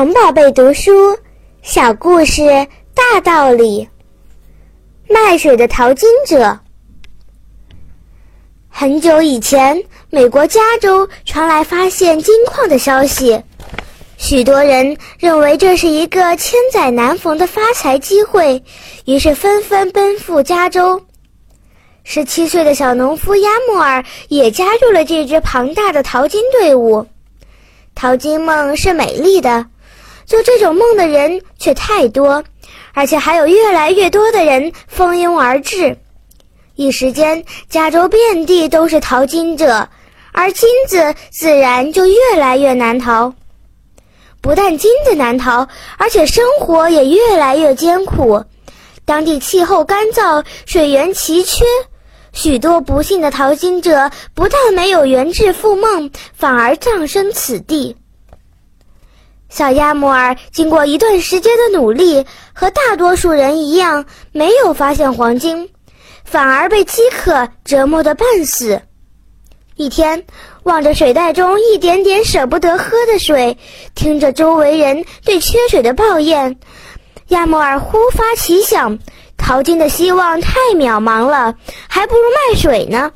童宝贝读书小故事大道理。卖水的淘金者。很久以前，美国加州传来发现金矿的消息，许多人认为这是一个千载难逢的发财机会，于是纷纷奔赴加州。十七岁的小农夫亚莫尔也加入了这支庞大的淘金队伍。淘金梦是美丽的。做这种梦的人却太多，而且还有越来越多的人蜂拥而至。一时间，加州遍地都是淘金者，而金子自然就越来越难淘。不但金子难淘，而且生活也越来越艰苦。当地气候干燥，水源奇缺，许多不幸的淘金者不但没有圆致富梦，反而葬身此地。小亚摩尔经过一段时间的努力，和大多数人一样，没有发现黄金，反而被饥渴折磨得半死。一天，望着水袋中一点点舍不得喝的水，听着周围人对缺水的抱怨，亚摩尔忽发奇想：淘金的希望太渺茫了，还不如卖水呢。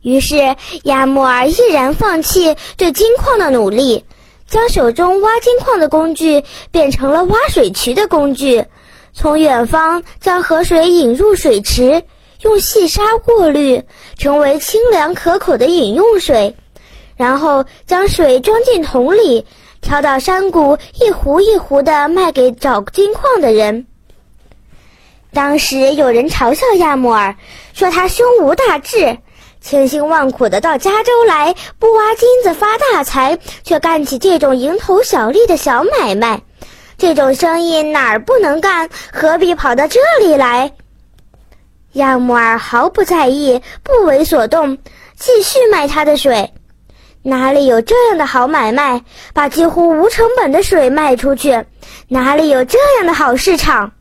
于是，亚摩尔毅然放弃对金矿的努力。将手中挖金矿的工具变成了挖水渠的工具，从远方将河水引入水池，用细沙过滤，成为清凉可口的饮用水。然后将水装进桶里，挑到山谷，一壶一壶的卖给找金矿的人。当时有人嘲笑亚莫尔，说他胸无大志。千辛万苦的到加州来，不挖金子发大财，却干起这种蝇头小利的小买卖，这种生意哪儿不能干？何必跑到这里来？亚木尔毫不在意，不为所动，继续卖他的水。哪里有这样的好买卖？把几乎无成本的水卖出去，哪里有这样的好市场？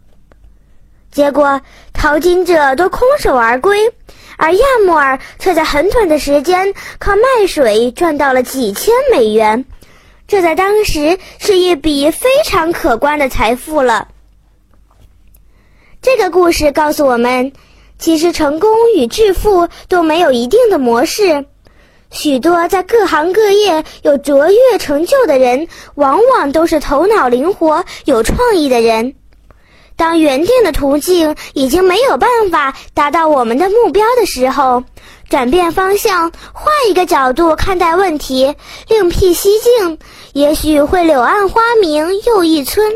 结果淘金者都空手而归。而亚莫尔却在很短的时间靠卖水赚到了几千美元，这在当时是一笔非常可观的财富了。这个故事告诉我们，其实成功与致富都没有一定的模式，许多在各行各业有卓越成就的人，往往都是头脑灵活、有创意的人。当原定的途径已经没有办法达到我们的目标的时候，转变方向，换一个角度看待问题，另辟蹊径，也许会柳暗花明又一村。